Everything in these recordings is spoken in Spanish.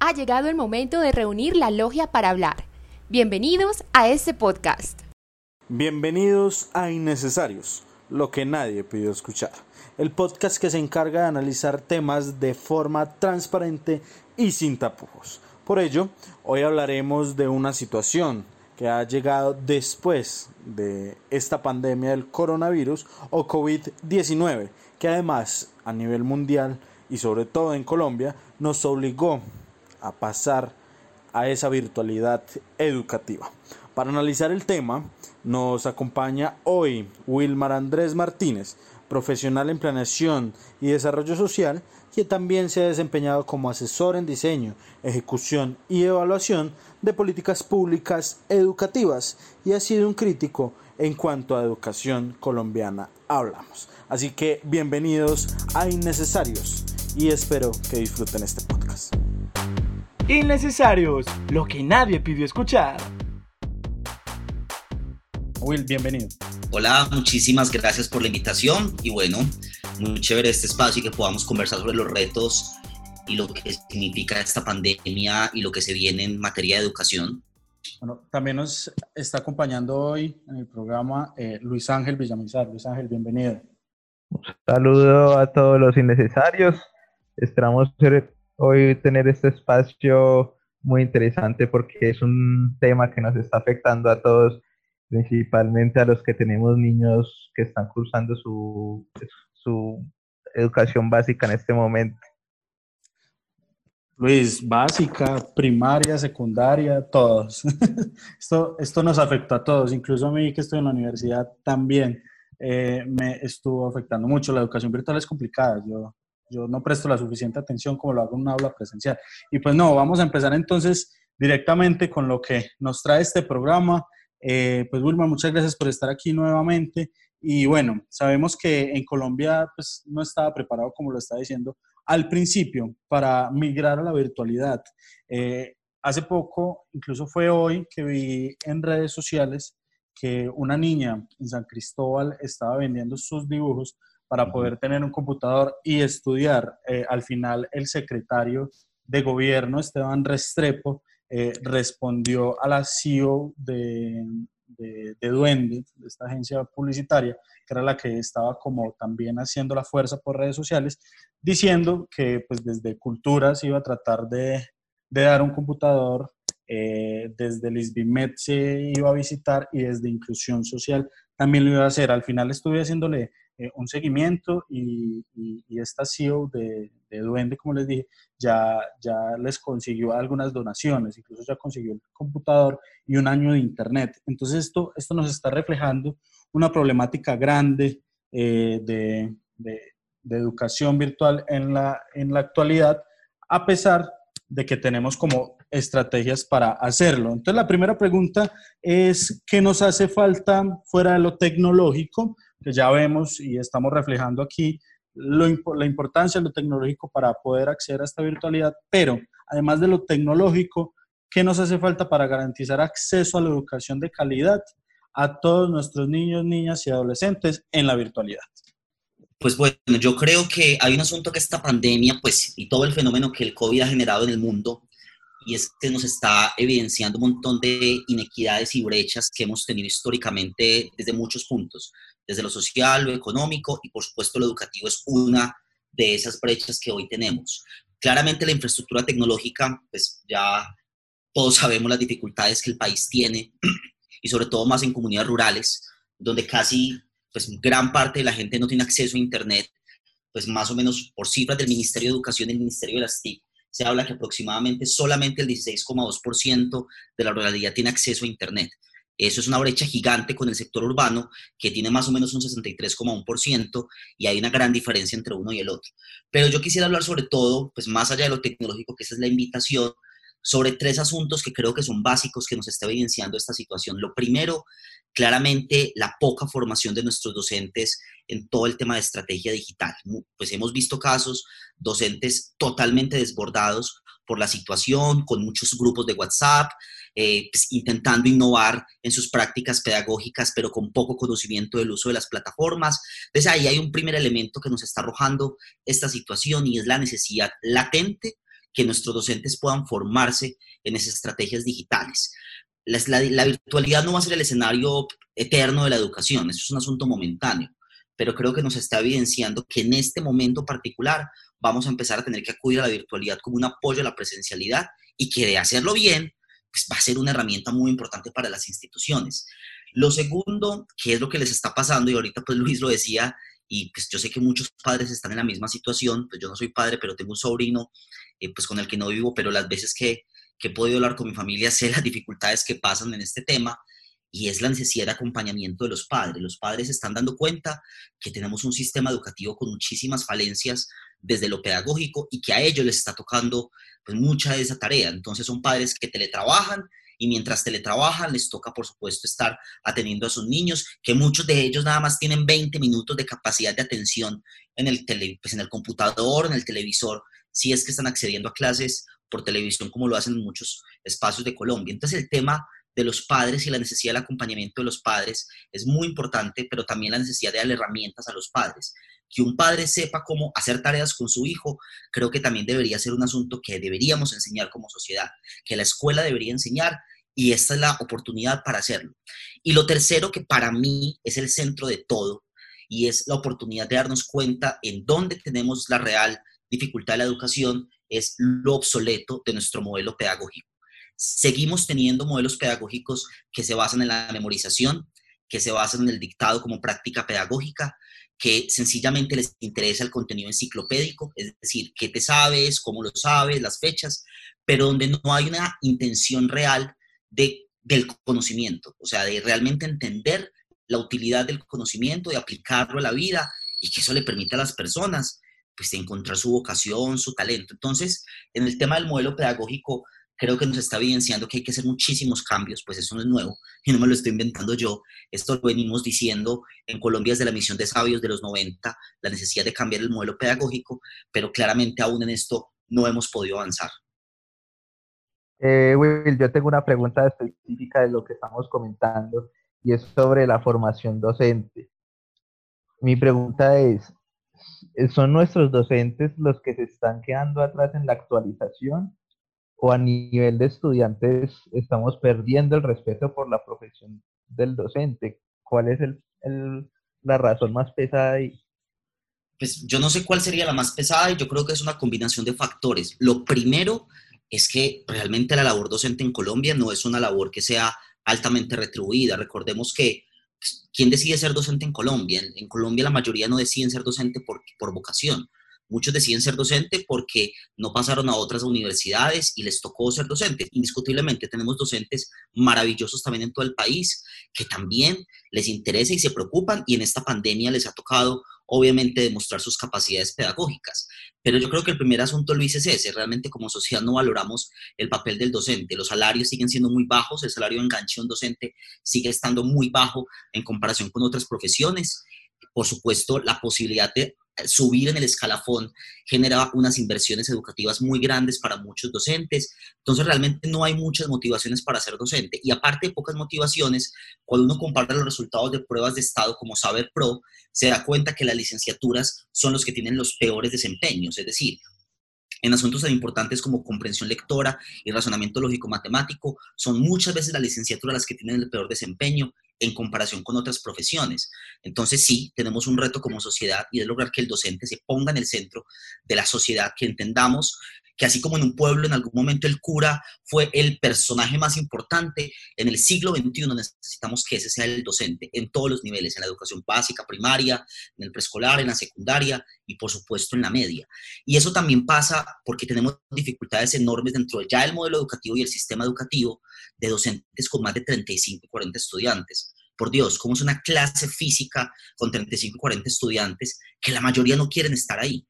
Ha llegado el momento de reunir la logia para hablar. Bienvenidos a este podcast. Bienvenidos a Innecesarios, lo que nadie pidió escuchar. El podcast que se encarga de analizar temas de forma transparente y sin tapujos. Por ello, hoy hablaremos de una situación que ha llegado después de esta pandemia del coronavirus o COVID-19, que además a nivel mundial y sobre todo en Colombia nos obligó a pasar a esa virtualidad educativa. Para analizar el tema nos acompaña hoy Wilmar Andrés Martínez, profesional en planeación y desarrollo social, que también se ha desempeñado como asesor en diseño, ejecución y evaluación de políticas públicas educativas y ha sido un crítico en cuanto a educación colombiana hablamos. Así que bienvenidos a Innecesarios y espero que disfruten este podcast. Innecesarios, lo que nadie pidió escuchar. Will, bienvenido. Hola, muchísimas gracias por la invitación y bueno, muy chévere este espacio y que podamos conversar sobre los retos y lo que significa esta pandemia y lo que se viene en materia de educación. Bueno, también nos está acompañando hoy en el programa eh, Luis Ángel Villamizar. Luis Ángel, bienvenido. Un saludo a todos los innecesarios. Esperamos hoy tener este espacio muy interesante porque es un tema que nos está afectando a todos, principalmente a los que tenemos niños que están cursando su, su educación básica en este momento. Luis, básica, primaria, secundaria, todos. esto, esto nos afecta a todos, incluso a mí que estoy en la universidad también eh, me estuvo afectando mucho. La educación virtual es complicada, yo, yo no presto la suficiente atención como lo hago en una aula presencial. Y pues no, vamos a empezar entonces directamente con lo que nos trae este programa. Eh, pues Wilma, muchas gracias por estar aquí nuevamente. Y bueno, sabemos que en Colombia pues no estaba preparado, como lo está diciendo, al principio para migrar a la virtualidad. Eh, hace poco, incluso fue hoy, que vi en redes sociales que una niña en San Cristóbal estaba vendiendo sus dibujos para poder tener un computador y estudiar. Eh, al final, el secretario de gobierno, Esteban Restrepo, eh, respondió a la CEO de, de, Duende, de esta agencia publicitaria, que era la que estaba como también haciendo la fuerza por redes sociales, diciendo que pues desde Culturas iba a tratar de, de dar un computador, eh, desde el ISBIMET se iba a visitar y desde Inclusión Social también lo iba a hacer. Al final estuve haciéndole eh, un seguimiento y, esta CEO de, de, Duende, como les dije, ya, ya les consiguió algunas donaciones, incluso ya consiguió el computador y un año de internet. Entonces esto, esto nos está reflejando una problemática grande eh, de, de, de, educación virtual en la, en la actualidad, a pesar de que tenemos como estrategias para hacerlo. Entonces la primera pregunta es, ¿qué nos hace falta fuera de lo tecnológico? Que ya vemos y estamos reflejando aquí lo, la importancia de lo tecnológico para poder acceder a esta virtualidad, pero además de lo tecnológico, ¿qué nos hace falta para garantizar acceso a la educación de calidad a todos nuestros niños, niñas y adolescentes en la virtualidad? Pues bueno, yo creo que hay un asunto que esta pandemia, pues, y todo el fenómeno que el COVID ha generado en el mundo, y es que nos está evidenciando un montón de inequidades y brechas que hemos tenido históricamente desde muchos puntos desde lo social, lo económico y por supuesto lo educativo es una de esas brechas que hoy tenemos. Claramente la infraestructura tecnológica, pues ya todos sabemos las dificultades que el país tiene y sobre todo más en comunidades rurales, donde casi pues gran parte de la gente no tiene acceso a Internet, pues más o menos por cifras del Ministerio de Educación y el Ministerio de las TIC, se habla que aproximadamente solamente el 16,2% de la ruralidad tiene acceso a Internet. Eso es una brecha gigante con el sector urbano, que tiene más o menos un 63,1%, y hay una gran diferencia entre uno y el otro. Pero yo quisiera hablar sobre todo, pues más allá de lo tecnológico, que esa es la invitación, sobre tres asuntos que creo que son básicos que nos está evidenciando esta situación. Lo primero, claramente la poca formación de nuestros docentes en todo el tema de estrategia digital. Pues hemos visto casos, docentes totalmente desbordados por la situación, con muchos grupos de WhatsApp, eh, pues, intentando innovar en sus prácticas pedagógicas, pero con poco conocimiento del uso de las plataformas. Entonces ahí hay un primer elemento que nos está arrojando esta situación y es la necesidad latente que nuestros docentes puedan formarse en esas estrategias digitales. La, virtualidad no va a ser el escenario eterno de la educación, eso es un asunto momentáneo, pero creo que nos está evidenciando que en este momento particular vamos a empezar a tener que acudir a la virtualidad como un apoyo a la presencialidad y que de hacerlo bien, pues va a ser una herramienta muy importante para las instituciones. Lo segundo, que es lo que les está pasando, y ahorita pues Luis lo decía, y pues yo sé que muchos padres están en la misma situación, pues yo no soy padre, pero tengo un sobrino, eh, pues con el que no vivo, pero las veces que, que he podido hablar con mi familia sé las dificultades que pasan en este tema, y es la necesidad de acompañamiento de los padres. Los padres están dando cuenta que tenemos un sistema educativo con muchísimas falencias desde lo pedagógico y que a ellos les está tocando pues mucha de esa tarea. Entonces son padres que teletrabajan y mientras teletrabajan les toca, por supuesto, estar atendiendo a sus niños, que muchos de ellos nada más tienen 20 minutos de capacidad de atención en el, tele, pues en el computador, en el televisor, si es que están accediendo a clases por televisión como lo hacen en muchos espacios de Colombia. Entonces el tema de los padres y la necesidad del acompañamiento de los padres es muy importante, pero también la necesidad de darle herramientas a los padres. Que un padre sepa cómo hacer tareas con su hijo, creo que también debería ser un asunto que deberíamos enseñar como sociedad, que la escuela debería enseñar y esta es la oportunidad para hacerlo. Y lo tercero que para mí es el centro de todo y es la oportunidad de darnos cuenta en dónde tenemos la real dificultad de la educación, es lo obsoleto de nuestro modelo pedagógico. Seguimos teniendo modelos pedagógicos que se basan en la memorización, que se basan en el dictado como práctica pedagógica, que sencillamente les interesa el contenido enciclopédico, es decir, qué te sabes, cómo lo sabes, las fechas, pero donde no hay una intención real de, del conocimiento, o sea, de realmente entender la utilidad del conocimiento, de aplicarlo a la vida y que eso le permita a las personas pues encontrar su vocación, su talento. Entonces, en el tema del modelo pedagógico, creo que nos está evidenciando que hay que hacer muchísimos cambios, pues eso no es nuevo y no me lo estoy inventando yo, esto lo venimos diciendo en Colombia desde la misión de sabios de los 90, la necesidad de cambiar el modelo pedagógico, pero claramente aún en esto no hemos podido avanzar. Eh, Will, yo tengo una pregunta específica de lo que estamos comentando y es sobre la formación docente. Mi pregunta es, ¿son nuestros docentes los que se están quedando atrás en la actualización o a nivel de estudiantes estamos perdiendo el respeto por la profesión del docente? ¿Cuál es el, la razón más pesada ahí? Pues yo no sé cuál sería la más pesada y yo creo que es una combinación de factores. Lo primero es que realmente la labor docente en Colombia no es una labor que sea altamente retribuida. Recordemos que pues, ¿quién decide ser docente en Colombia? En, Colombia la mayoría no deciden ser docente por, por vocación. Muchos deciden ser docente porque no pasaron a otras universidades y les tocó ser docente. Indiscutiblemente tenemos docentes maravillosos también en todo el país que también les interesa y se preocupan y en esta pandemia les ha tocado obviamente demostrar sus capacidades pedagógicas. Pero yo creo que el primer asunto, Luis, es ese. Realmente como sociedad no valoramos el papel del docente. Los salarios siguen siendo muy bajos, el salario de enganche un docente sigue estando muy bajo en comparación con otras profesiones. Por supuesto, la posibilidad de subir en el escalafón genera unas inversiones educativas muy grandes para muchos docentes. Entonces, realmente no hay muchas motivaciones para ser docente. Y aparte de pocas motivaciones, cuando uno compara los resultados de pruebas de Estado como Saber Pro, se da cuenta que las licenciaturas son los que tienen los peores desempeños. Es decir, en asuntos tan importantes como comprensión lectora y razonamiento lógico-matemático, son muchas veces las licenciaturas las que tienen el peor desempeño en comparación con otras profesiones. Entonces sí, tenemos un reto como sociedad y es lograr que el docente se ponga en el centro de la sociedad, que entendamos que así como en un pueblo en algún momento el cura fue el personaje más importante, en el siglo XXI necesitamos que ese sea el docente en todos los niveles, en la educación básica, primaria, en el preescolar, en la secundaria y por supuesto en la media. Y eso también pasa porque tenemos dificultades enormes dentro de ya el modelo educativo y el sistema educativo de docentes con más de 35 y 40 estudiantes por Dios, ¿cómo es una clase física con 35 y 40 estudiantes que la mayoría no quieren estar ahí?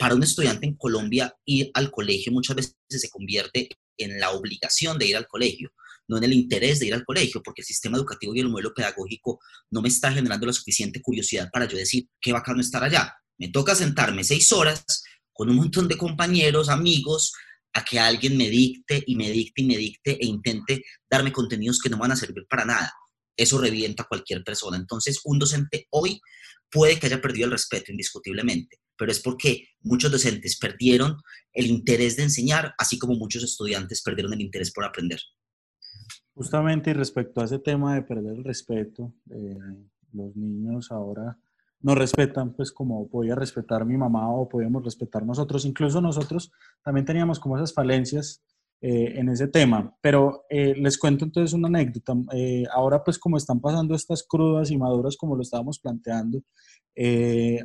Para un estudiante en Colombia ir al colegio muchas veces se convierte en la obligación de ir al colegio, no en el interés de ir al colegio, porque el sistema educativo y el modelo pedagógico no me está generando la suficiente curiosidad para yo decir qué bacano estar allá. Me toca sentarme seis horas con un montón de compañeros, amigos, a que alguien me dicte y me dicte y me dicte e intente darme contenidos que no van a servir para nada. eso revienta a cualquier persona. Entonces, un docente hoy puede que haya perdido el respeto indiscutiblemente, pero es porque muchos docentes perdieron el interés de enseñar, así como muchos estudiantes perdieron el interés por aprender. Justamente respecto a ese tema de perder el respeto, eh, los niños ahora no respetan, pues como podía respetar mi mamá o podíamos respetar nosotros, incluso nosotros también teníamos como esas falencias eh, en ese tema. Pero eh, les cuento entonces una anécdota. ahora pues como están pasando estas crudas y maduras como lo estábamos planteando,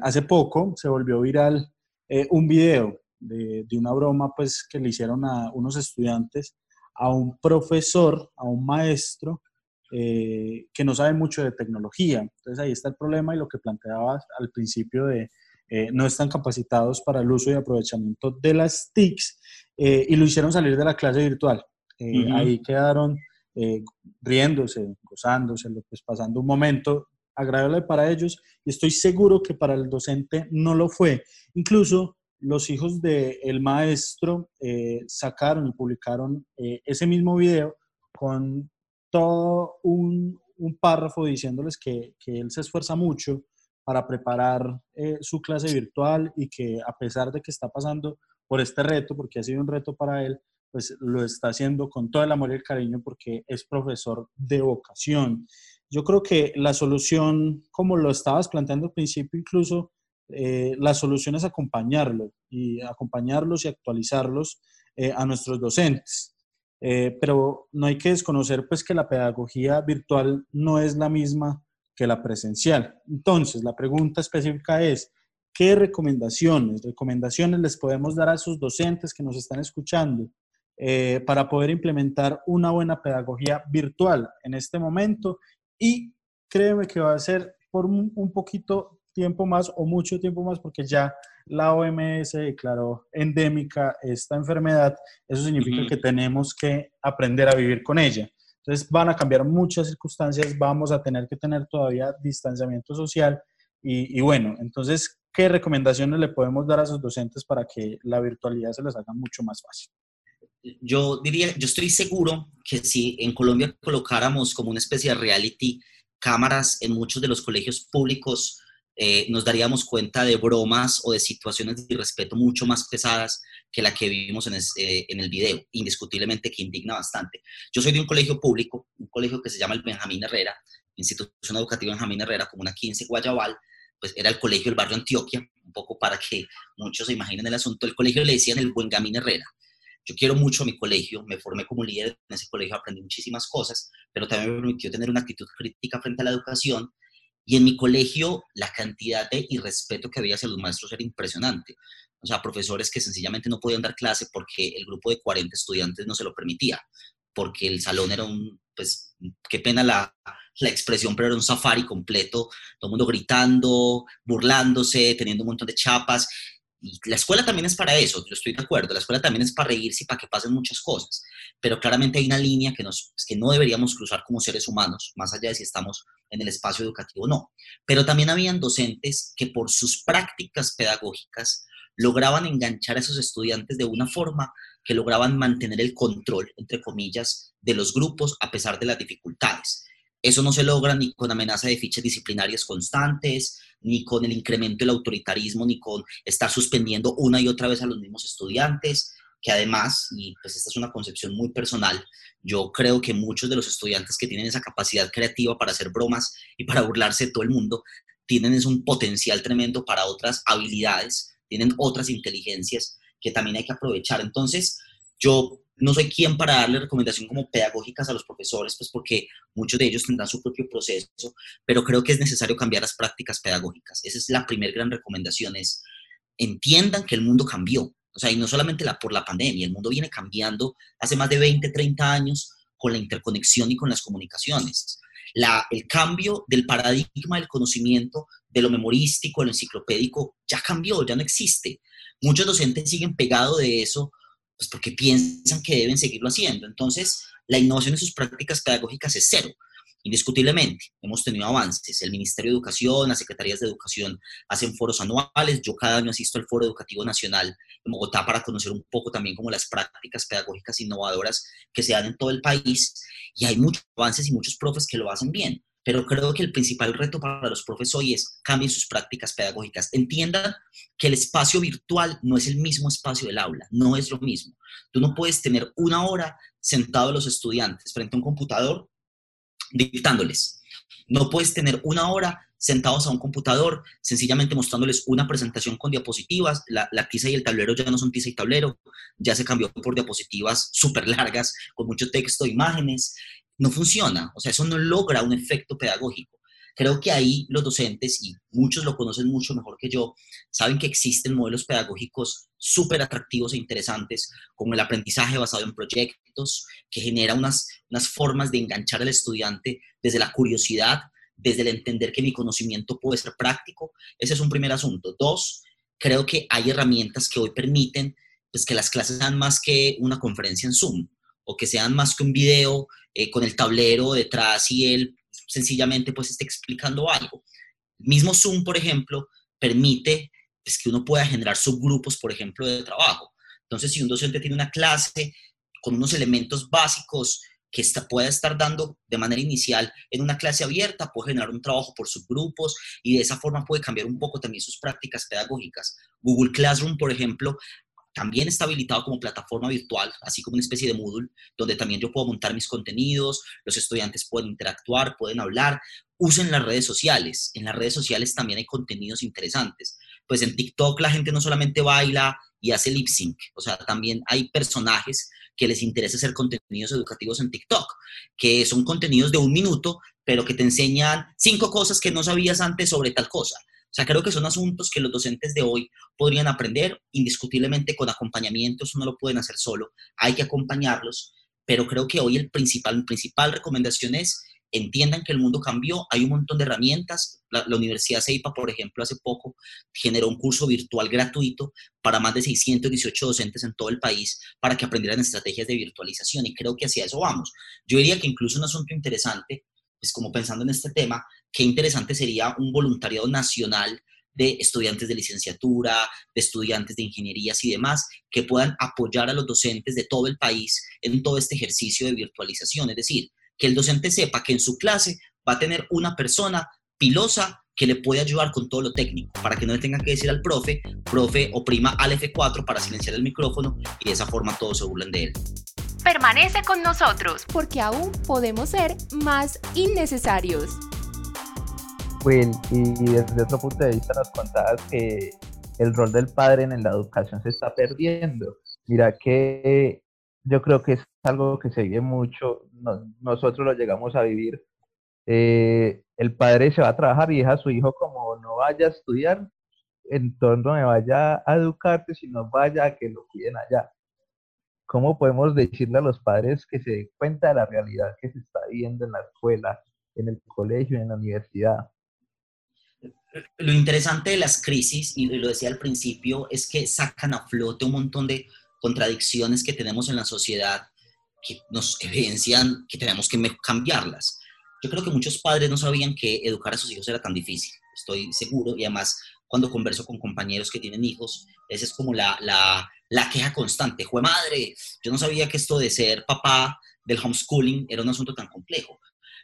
hace poco se volvió viral un video de, de, una broma pues que le hicieron a unos estudiantes a un profesor, a un maestro eh, que no sabe mucho de tecnología. Entonces ahí está el problema y lo que planteaba al principio de eh, no están capacitados para el uso y aprovechamiento de las TICs eh, y lo hicieron salir de la clase virtual. Ahí quedaron riéndose, gozándose, pues, pasando un momento agradable para ellos y estoy seguro que para el docente no lo fue. Incluso los hijos del maestro eh, sacaron y publicaron eh, ese mismo video con todo un, párrafo diciéndoles que, él se esfuerza mucho para preparar eh, su clase virtual y que a pesar de que está pasando por este reto, porque ha sido un reto para él, pues lo está haciendo con todo el amor y el cariño porque es profesor de vocación. Yo creo que la solución, como lo estabas planteando al principio, incluso eh, la solución es acompañarlo y acompañarlos y actualizarlos eh, a nuestros docentes. Pero no hay que desconocer pues que la pedagogía virtual no es la misma que la presencial. Entonces, la pregunta específica es, ¿qué recomendaciones, recomendaciones les podemos dar a esos docentes que nos están escuchando para poder implementar una buena pedagogía virtual en este momento? Y créeme que va a ser por un poquito tiempo más o mucho tiempo más porque ya la OMS declaró endémica esta enfermedad, eso significa que tenemos que aprender a vivir con ella. Entonces van a cambiar muchas circunstancias, vamos a tener que tener todavía distanciamiento social y, bueno, entonces, ¿qué recomendaciones le podemos dar a sus docentes para que la virtualidad se les haga mucho más fácil? Yo diría, yo estoy seguro que si en Colombia colocáramos como una especie de reality cámaras en muchos de los colegios públicos, eh, nos daríamos cuenta de bromas o de situaciones de irrespeto mucho más pesadas que la que vivimos en, eh, en, el video, indiscutiblemente que indigna bastante. Yo soy de un colegio público, un colegio que se llama el Benjamín Herrera, Institución Educativa Benjamín Herrera, como una 15 Guayabal, pues era el colegio del barrio Antioquia, un poco para que muchos se imaginen el asunto. El colegio le decían el Buen Herrera. Yo quiero mucho a mi colegio, me formé como líder en ese colegio, aprendí muchísimas cosas, pero también me permitió tener una actitud crítica frente a la educación y en mi colegio la cantidad de irrespeto que había hacia los maestros era impresionante. O sea, profesores que sencillamente no podían dar clase porque el grupo de 40 estudiantes no se lo permitía, porque el salón era un, pues, qué pena la, la expresión, pero era un safari completo, todo el mundo gritando, burlándose, teniendo un montón de chapas. Y la escuela también es para eso, yo estoy de acuerdo, la escuela también es para reírse y para que pasen muchas cosas, pero claramente hay una línea que, nos, que no deberíamos cruzar como seres humanos, más allá de si estamos en el espacio educativo o no. Pero también habían docentes que por sus prácticas pedagógicas lograban enganchar a esos estudiantes de una forma que lograban mantener el control, entre comillas, de los grupos a pesar de las dificultades. Eso no se logra ni con amenaza de fichas disciplinarias constantes, ni con el incremento del autoritarismo, ni con estar suspendiendo una y otra vez a los mismos estudiantes, que además, y pues esta es una concepción muy personal, yo creo que muchos de los estudiantes que tienen esa capacidad creativa para hacer bromas y para burlarse de todo el mundo, tienen es un potencial tremendo para otras habilidades, tienen otras inteligencias que también hay que aprovechar. Entonces, yo no soy quien para darle recomendación como pedagógicas a los profesores, pues porque muchos de ellos tendrán su propio proceso, pero creo que es necesario cambiar las prácticas pedagógicas. Esa es la primera gran recomendación, es entiendan que el mundo cambió. O sea, y no solamente la, por la pandemia, el mundo viene cambiando hace más de 20, 30 años con la interconexión y con las comunicaciones. La, el cambio del paradigma del conocimiento, de lo memorístico, de lo enciclopédico, ya cambió, ya no existe. Muchos docentes siguen pegados de eso pues porque piensan que deben seguirlo haciendo. Entonces, la innovación en sus prácticas pedagógicas es cero. Indiscutiblemente, hemos tenido avances. El Ministerio de Educación, las Secretarías de Educación hacen foros anuales. Yo cada año asisto al Foro Educativo Nacional en Bogotá para conocer un poco también como las prácticas pedagógicas innovadoras que se dan en todo el país. Y hay muchos avances y muchos profes que lo hacen bien. Pero creo que el principal reto para los profes hoy es cambien sus prácticas pedagógicas. Entiendan que el espacio virtual no es el mismo espacio del aula, no es lo mismo. Tú no puedes tener una hora sentado a los estudiantes frente a un computador dictándoles. No puedes tener una hora sentados a un computador, sencillamente mostrándoles una presentación con diapositivas. La, tiza y el tablero ya no son tiza y tablero, ya se cambió por diapositivas súper largas, con mucho texto, imágenes. No funciona, o sea, eso no logra un efecto pedagógico. Creo que ahí los docentes, y muchos lo conocen mucho mejor que yo, saben que existen modelos pedagógicos súper atractivos e interesantes, como el aprendizaje basado en proyectos, que genera unas, unas formas de enganchar al estudiante desde la curiosidad, desde el entender que mi conocimiento puede ser práctico. Ese es un primer asunto. Dos, creo que hay herramientas que hoy permiten pues, que las clases sean más que una conferencia en Zoom o que sean más que un video eh, con el tablero detrás y él sencillamente pues esté explicando algo. El mismo Zoom, por ejemplo, permite pues, que uno pueda generar subgrupos, por ejemplo, de trabajo. Entonces, si un docente tiene una clase con unos elementos básicos que está, pueda estar dando de manera inicial en una clase abierta, puede generar un trabajo por subgrupos y de esa forma puede cambiar un poco también sus prácticas pedagógicas. Google Classroom, por ejemplo, también está habilitado como plataforma virtual, así como una especie de Moodle, donde también yo puedo montar mis contenidos, los estudiantes pueden interactuar, pueden hablar, usen las redes sociales. En las redes sociales también hay contenidos interesantes. Pues en TikTok la gente no solamente baila y hace lip sync, o sea, también hay personajes que les interesa hacer contenidos educativos en TikTok, que son contenidos de un minuto, pero que te enseñan cinco cosas que no sabías antes sobre tal cosa. Sea, creo que son asuntos que los docentes de hoy podrían aprender indiscutiblemente con acompañamiento, eso no lo pueden hacer solo, hay que acompañarlos, pero creo que hoy el principal, principal recomendación es entiendan que el mundo cambió, hay un montón de herramientas. La, Universidad CEIPA, por ejemplo, hace poco generó un curso virtual gratuito para más de 618 docentes en todo el país para que aprendieran estrategias de virtualización y creo que hacia eso vamos. Yo diría que incluso un asunto interesante, es como pensando en este tema, qué interesante sería un voluntariado nacional de estudiantes de licenciatura, de estudiantes de ingenierías y demás, que puedan apoyar a los docentes de todo el país en todo este ejercicio de virtualización. Es decir, que el docente sepa que en su clase va a tener una persona pilosa que le puede ayudar con todo lo técnico, para que no le tenga que decir al profe, profe oprima al F4 para silenciar el micrófono y de esa forma todos se burlan de él. Permanece con nosotros, porque aún podemos ser más innecesarios. Will, y desde otro punto de vista nos contabas que el rol del padre en la educación se está perdiendo. Mira que yo creo que es algo que se vive mucho, nosotros lo llegamos a vivir. Eh, el padre se va a trabajar y deja a su hijo como no vaya a estudiar, en torno me vaya a educarte, sino vaya a que lo cuiden allá. ¿Cómo podemos decirle a los padres que se den cuenta de la realidad que se está viviendo en la escuela, en el colegio, en la universidad? Lo interesante de las crisis, y lo decía al principio, es que sacan a flote un montón de contradicciones que tenemos en la sociedad que nos evidencian que tenemos que cambiarlas. Yo creo que muchos padres no sabían que educar a sus hijos era tan difícil, estoy seguro, y además cuando converso con compañeros que tienen hijos, esa es como la, la, la queja constante, ¡jue madre! Yo no sabía que esto de ser papá del homeschooling era un asunto tan complejo.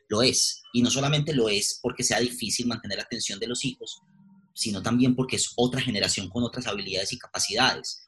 Lo es, y no solamente lo es porque sea difícil mantener la atención de los hijos, sino también porque es otra generación con otras habilidades y capacidades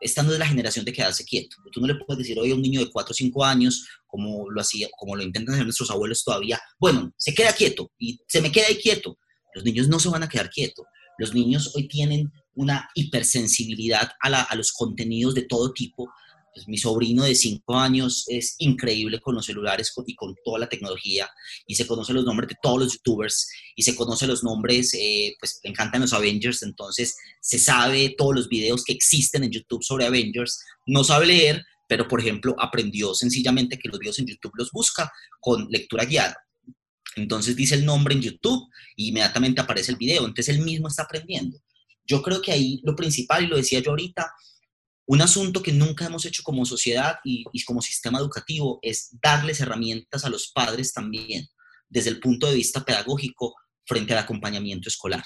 esta no es la generación de quedarse quieto. Tú no le puedes decir hoy a un niño de 4 o 5 años, como lo, hacía, como lo intentan hacer nuestros abuelos todavía, bueno, se queda quieto y se me queda ahí quieto. Los niños no se van a quedar quietos. Los niños hoy tienen una hipersensibilidad a, a los contenidos de todo tipo pues, mi sobrino de 5 años es increíble con los celulares y con toda la tecnología y se conoce los nombres de todos los youtubers y se conoce los nombres, eh, pues le encantan los Avengers, entonces se sabe todos los videos que existen en YouTube sobre Avengers, no sabe leer, pero por ejemplo aprendió sencillamente que los videos en YouTube los busca con lectura guiada. Entonces dice el nombre en YouTube y inmediatamente aparece el video, entonces él mismo está aprendiendo. Yo creo que ahí lo principal, y lo decía yo ahorita, un asunto que nunca hemos hecho como sociedad y, como sistema educativo es darles herramientas a los padres también desde el punto de vista pedagógico frente al acompañamiento escolar.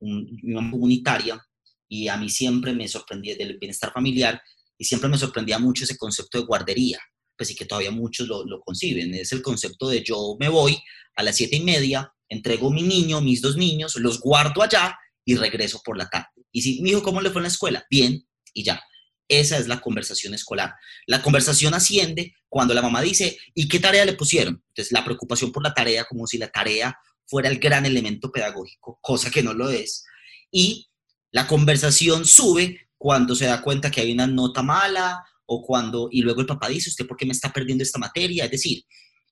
Una comunitaria y a mí siempre me sorprendía del bienestar familiar y siempre me sorprendía mucho ese concepto de guardería, pues sí que todavía muchos lo, lo conciben. Es el concepto de yo me voy a las siete y media, entrego mi niño, mis dos niños, los guardo allá y regreso por la tarde. Y si, mi hijo, ¿cómo le fue en la escuela? Bien, y ya. Esa es la conversación escolar. La conversación asciende cuando la mamá dice, ¿y qué tarea le pusieron? Entonces, la preocupación por la tarea, como si la tarea fuera el gran elemento pedagógico, cosa que no lo es. Y la conversación sube cuando se da cuenta que hay una nota mala o cuando, y luego el papá dice, ¿usted por qué me está perdiendo esta materia? Es decir,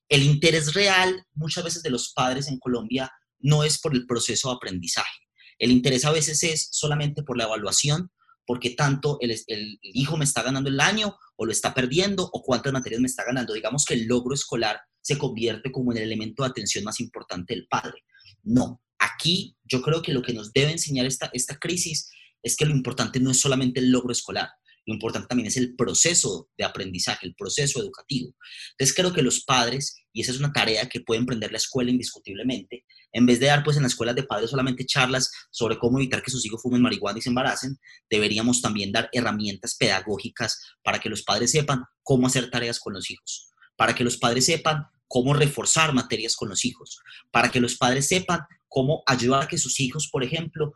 el interés real muchas veces de los padres en Colombia no es por el proceso de aprendizaje. El interés a veces es solamente por la evaluación, porque tanto el, hijo me está ganando el año o lo está perdiendo o cuántas materias me está ganando. Digamos que el logro escolar se convierte como en el elemento de atención más importante del padre. No, aquí yo creo que lo que nos debe enseñar esta, esta crisis es que lo importante no es solamente el logro escolar, lo importante también es el proceso de aprendizaje, el proceso educativo. Entonces creo que los padres, y esa es una tarea que puede emprender la escuela indiscutiblemente, en vez de dar pues en las escuelas de padres solamente charlas sobre cómo evitar que sus hijos fumen marihuana y se embaracen, deberíamos también dar herramientas pedagógicas para que los padres sepan cómo hacer tareas con los hijos, para que los padres sepan cómo reforzar materias con los hijos, para que los padres sepan cómo ayudar a que sus hijos, por ejemplo,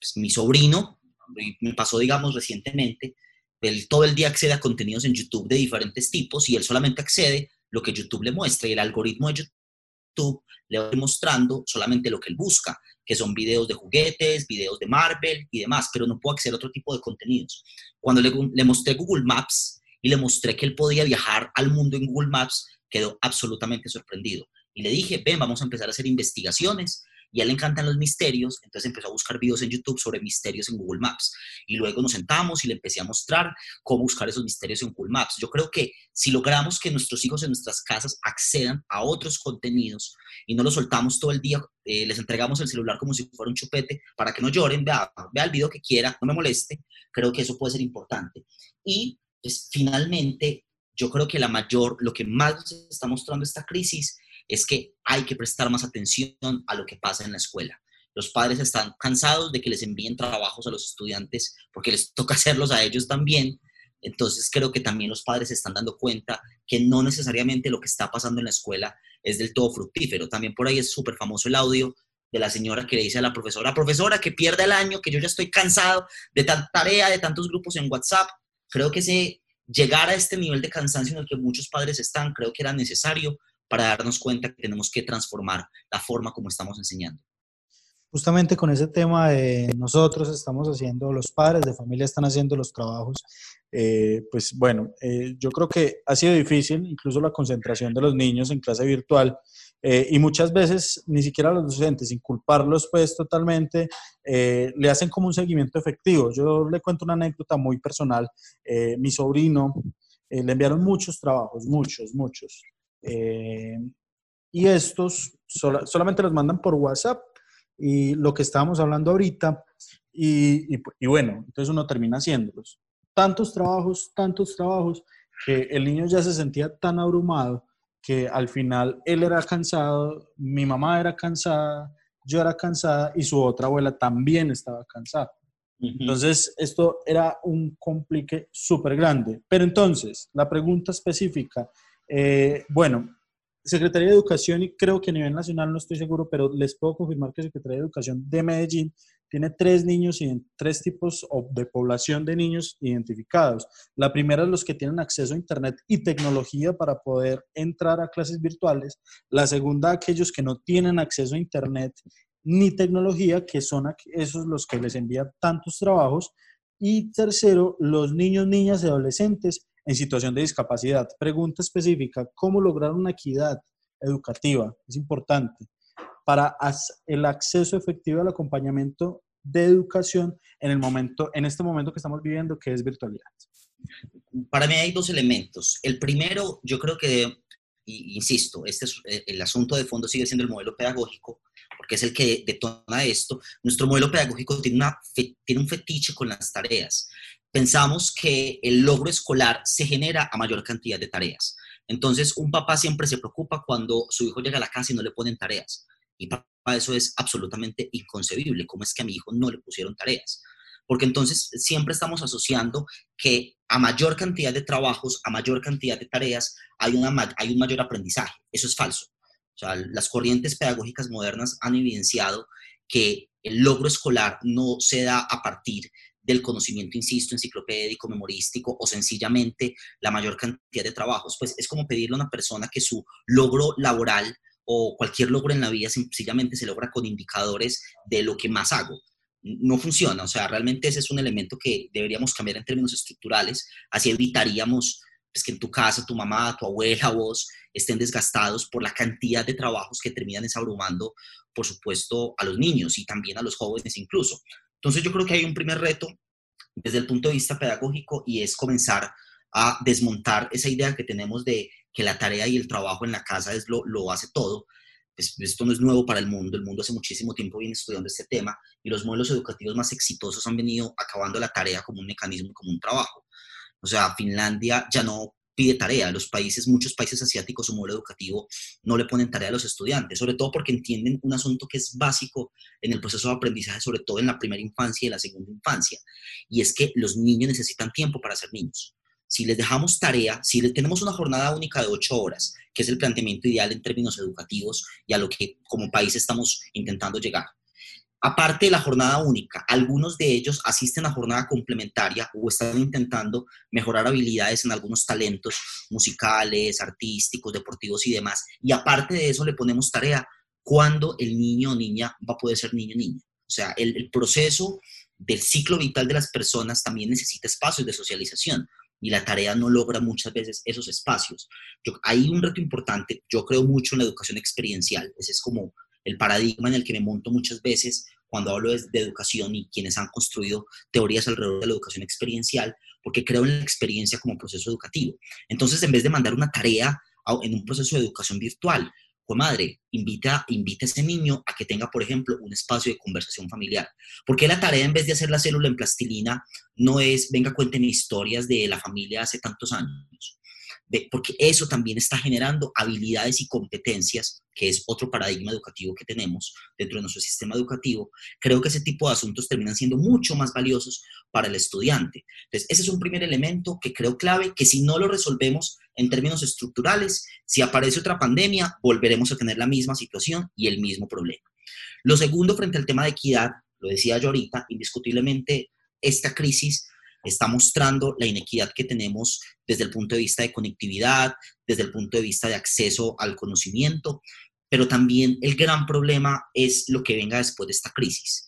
pues, mi sobrino, me pasó digamos recientemente, él todo el día accede a contenidos en YouTube de diferentes tipos y él solamente accede lo que YouTube le muestra y el algoritmo de YouTube le va mostrando solamente lo que él busca, que son videos de juguetes, videos de Marvel y demás, pero no puedo acceder a otro tipo de contenidos. Cuando le mostré Google Maps y le mostré que él podía viajar al mundo en Google Maps, quedó absolutamente sorprendido. Y le dije, ven, vamos a empezar a hacer investigaciones y a él le encantan los misterios, entonces empezó a buscar videos en YouTube sobre misterios en Google Maps. Y luego nos sentamos y le empecé a mostrar cómo buscar esos misterios en Google Maps. Yo creo que si logramos que nuestros hijos en nuestras casas accedan a otros contenidos y no los soltamos todo el día, eh, les entregamos el celular como si fuera un chupete para que no lloren, vea, vea el video que quiera, no me moleste, creo que eso puede ser importante. Y pues, finalmente, yo creo que la mayor, lo que más nos está mostrando esta crisis es que hay que prestar más atención a lo que pasa en la escuela. Los padres están cansados de que les envíen trabajos a los estudiantes porque les toca hacerlos a ellos también. Entonces creo que también los padres se están dando cuenta que no necesariamente lo que está pasando en la escuela es del todo fructífero. También por ahí es súper famoso el audio de la señora que le dice a la profesora, profesora, que pierda el año, que yo ya estoy cansado de tanta tarea, de tantos grupos en WhatsApp. Creo que ese, llegar a este nivel de cansancio en el que muchos padres están, creo que era necesario para darnos cuenta que tenemos que transformar la forma como estamos enseñando. Justamente con ese tema de nosotros estamos haciendo, los padres de familia están haciendo los trabajos, eh, pues bueno, eh, yo creo que ha sido difícil, incluso la concentración de los niños en clase virtual, eh, y muchas veces ni siquiera los docentes, sin culparlos pues totalmente, le hacen como un seguimiento efectivo. Yo le cuento una anécdota muy personal. mi sobrino le enviaron muchos trabajos, muchos, muchos. Eh, y estos solamente los mandan por WhatsApp y lo que estábamos hablando ahorita, y, y, bueno, entonces uno termina haciéndolos. Tantos trabajos, tantos trabajos, que el niño ya se sentía tan abrumado que al final él era cansado, mi mamá era cansada, yo era cansada y su otra abuela también estaba cansada. Entonces, esto era un complique súper grande. Pero entonces, la pregunta específica eh, bueno, Secretaría de Educación, y creo que a nivel nacional no estoy seguro, pero les puedo confirmar que Secretaría de Educación de Medellín tiene tres niños y tres tipos de población de niños identificados. La primera es los que tienen acceso a Internet y tecnología para poder entrar a clases virtuales. La segunda, aquellos que no tienen acceso a Internet ni tecnología, que son esos los que les envían tantos trabajos. Y tercero, los niños, niñas y adolescentes en situación de discapacidad. Pregunta específica, ¿cómo lograr una equidad educativa? Es importante para el acceso efectivo al acompañamiento de educación en, el momento, en este momento que estamos viviendo, que es virtualidad. Para mí hay dos elementos. El primero, yo creo que, insisto, este es, eh, el asunto de fondo sigue siendo el modelo pedagógico, porque es el que detona esto. Nuestro modelo pedagógico tiene, una, tiene un fetiche con las tareas pensamos que el logro escolar se genera a mayor cantidad de tareas. Entonces, un papá siempre se preocupa cuando su hijo llega a la casa y no le ponen tareas. Y para eso es absolutamente inconcebible. ¿Cómo es que a mi hijo no le pusieron tareas? Porque entonces siempre estamos asociando que a mayor cantidad de trabajos, a mayor cantidad de tareas, hay, una, hay un mayor aprendizaje. Eso es falso. Las corrientes pedagógicas modernas han evidenciado que el logro escolar no se da a partir del conocimiento, insisto, enciclopédico, memorístico o sencillamente la mayor cantidad de trabajos. Pues es como pedirle a una persona que su logro laboral o cualquier logro en la vida sencillamente se logra con indicadores de lo que más hago. No funciona, o sea, realmente ese es un elemento que deberíamos cambiar en términos estructurales, así evitaríamos pues, que en tu casa, tu mamá, tu abuela, vos estén desgastados por la cantidad de trabajos que terminan desabrumando, por supuesto, a los niños y también a los jóvenes incluso. Entonces yo creo que hay un primer reto desde el punto de vista pedagógico y es comenzar a desmontar esa idea que tenemos de que la tarea y el trabajo en la casa es lo, lo hace todo. Pues, esto no es nuevo para el mundo, el mundo hace muchísimo tiempo viene estudiando este tema y los modelos educativos más exitosos han venido acabando la tarea como un mecanismo, como un trabajo. O sea, Finlandia ya no pide tarea. Los países, muchos países asiáticos, su modelo educativo no le ponen tarea a los estudiantes, sobre todo porque entienden un asunto que es básico en el proceso de aprendizaje, sobre todo en la primera infancia y la segunda infancia, y es que los niños necesitan tiempo para ser niños. Si les dejamos tarea, si tenemos una jornada única de ocho horas, que es el planteamiento ideal en términos educativos y a lo que como país estamos intentando llegar, Aparte de la jornada única, algunos de ellos asisten a jornada complementaria o están intentando mejorar habilidades en algunos talentos musicales, artísticos, deportivos y demás. Y aparte de eso le ponemos tarea cuando el niño o niña va a poder ser niño o niña. O sea, el, proceso del ciclo vital de las personas también necesita espacios de socialización y la tarea no logra muchas veces esos espacios. hay un reto importante, yo creo mucho en la educación experiencial, ese es como el paradigma en el que me monto muchas veces cuando hablo de, educación y quienes han construido teorías alrededor de la educación experiencial, porque creo en la experiencia como proceso educativo. Entonces, en vez de mandar una tarea en un proceso de educación virtual, pues madre, invita, invita a ese niño a que tenga, por ejemplo, un espacio de conversación familiar. Porque la tarea, en vez de hacer la célula en plastilina, no es, venga, cuenten historias de la familia hace tantos años porque eso también está generando habilidades y competencias, que es otro paradigma educativo que tenemos dentro de nuestro sistema educativo. Creo que ese tipo de asuntos terminan siendo mucho más valiosos para el estudiante. Entonces, ese es un primer elemento que creo clave, que si no lo resolvemos en términos estructurales, si aparece otra pandemia, volveremos a tener la misma situación y el mismo problema. Lo segundo, frente al tema de equidad, lo decía yo ahorita, indiscutiblemente esta crisis está mostrando la inequidad que tenemos desde el punto de vista de conectividad, desde el punto de vista de acceso al conocimiento, pero también el gran problema es lo que venga después de esta crisis.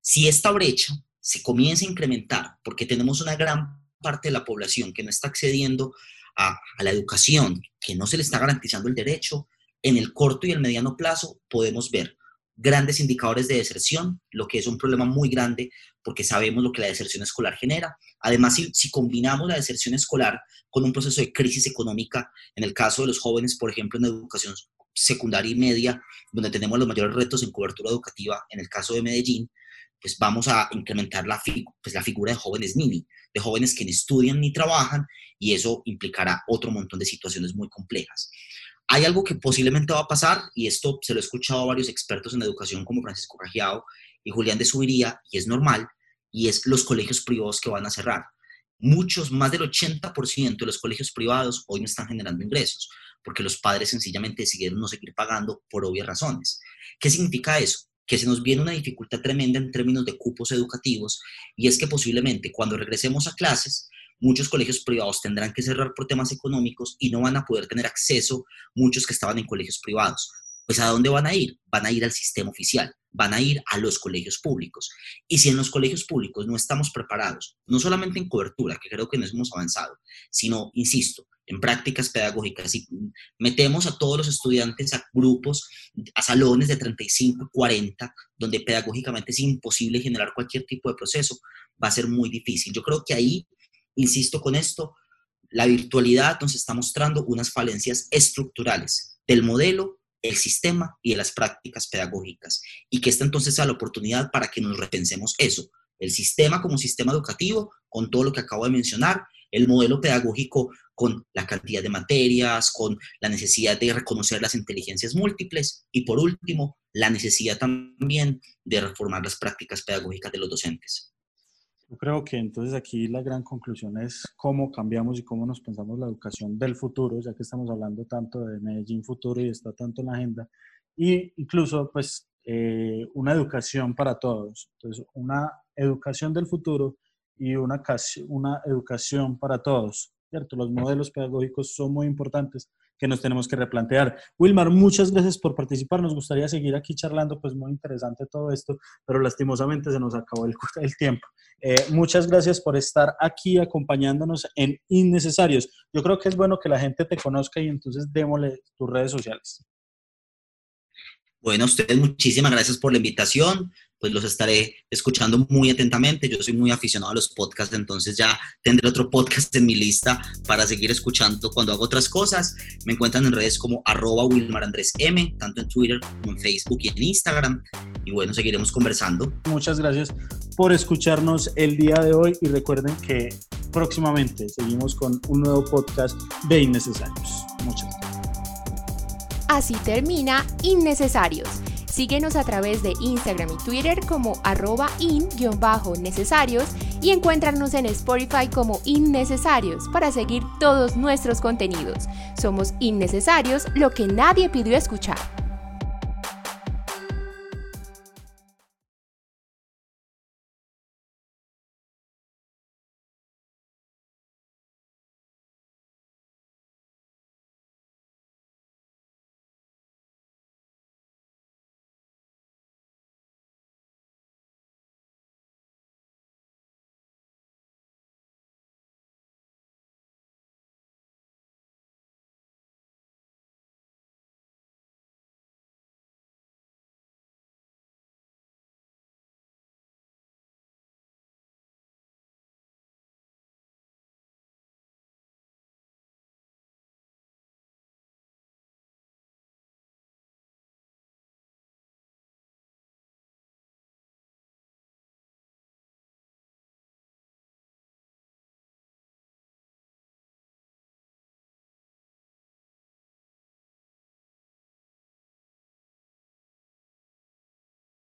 Si esta brecha se comienza a incrementar porque tenemos una gran parte de la población que no está accediendo a, la educación, que no se le está garantizando el derecho, en el corto y el mediano plazo podemos ver grandes indicadores de deserción, lo que es un problema muy grande porque sabemos lo que la deserción escolar genera. Además, si, combinamos la deserción escolar con un proceso de crisis económica, en el caso de los jóvenes, por ejemplo, en educación secundaria y media, donde tenemos los mayores retos en cobertura educativa, en el caso de Medellín, pues vamos a incrementar la, pues la figura de jóvenes mini, de jóvenes que ni estudian ni trabajan, y eso implicará otro montón de situaciones muy complejas. Hay algo que posiblemente va a pasar, y esto se lo he escuchado a varios expertos en educación como Francisco Cajiao y Julián de Subiría, y es normal, y es los colegios privados que van a cerrar. Muchos, más del 80% de los colegios privados hoy no están generando ingresos, porque los padres sencillamente decidieron no seguir pagando por obvias razones. ¿Qué significa eso? que se nos viene una dificultad tremenda en términos de cupos educativos y es que posiblemente cuando regresemos a clases muchos colegios privados tendrán que cerrar por temas económicos y no van a poder tener acceso muchos que estaban en colegios privados. Pues ¿a dónde van a ir? Van a ir al sistema oficial, van a ir a los colegios públicos. Y si en los colegios públicos no estamos preparados, no solamente en cobertura, que creo que no hemos avanzado, sino, insisto, en prácticas pedagógicas y metemos a todos los estudiantes a grupos, a salones de 35, 40, donde pedagógicamente es imposible generar cualquier tipo de proceso, va a ser muy difícil. Yo creo que ahí insisto con esto, la virtualidad nos está mostrando unas falencias estructurales del modelo, el sistema y de las prácticas pedagógicas. Y que esta entonces sea la oportunidad para que nos repensemos eso, el sistema como sistema educativo, con todo lo que acabo de mencionar, el modelo pedagógico con la cantidad de materias, con la necesidad de reconocer las inteligencias múltiples y por último, la necesidad también de reformar las prácticas pedagógicas de los docentes. Yo creo que entonces aquí la gran conclusión es cómo cambiamos y cómo nos pensamos la educación del futuro, ya que estamos hablando tanto de Medellín futuro y está tanto en la agenda, y incluso pues eh, una educación para todos. Entonces, una educación del futuro y una, una educación para todos. ¿cierto? Los modelos pedagógicos son muy importantes que nos tenemos que replantear. Wilmar, muchas gracias por participar. Nos gustaría seguir aquí charlando, pues muy interesante todo esto, pero lastimosamente se nos acabó el, tiempo. Eh, muchas gracias por estar aquí acompañándonos en Innecesarios. Yo creo que es bueno que la gente te conozca y entonces démosle tus redes sociales. Bueno, ustedes muchísimas gracias por la invitación pues los estaré escuchando muy atentamente. Yo soy muy aficionado a los podcasts, entonces ya tendré otro podcast en mi lista para seguir escuchando cuando hago otras cosas. Me encuentran en redes como arroba Wilmar Andrés M, tanto en Twitter como en Facebook y en Instagram. Y bueno, seguiremos conversando. Muchas gracias por escucharnos el día de hoy y recuerden que próximamente seguimos con un nuevo podcast de Innecesarios. Muchas gracias. Así termina Innecesarios Síguenos a través de Instagram y Twitter como arroba in-necesarios y encuéntranos en Spotify como Innecesarios para seguir todos nuestros contenidos. Somos Innecesarios, lo que nadie pidió escuchar.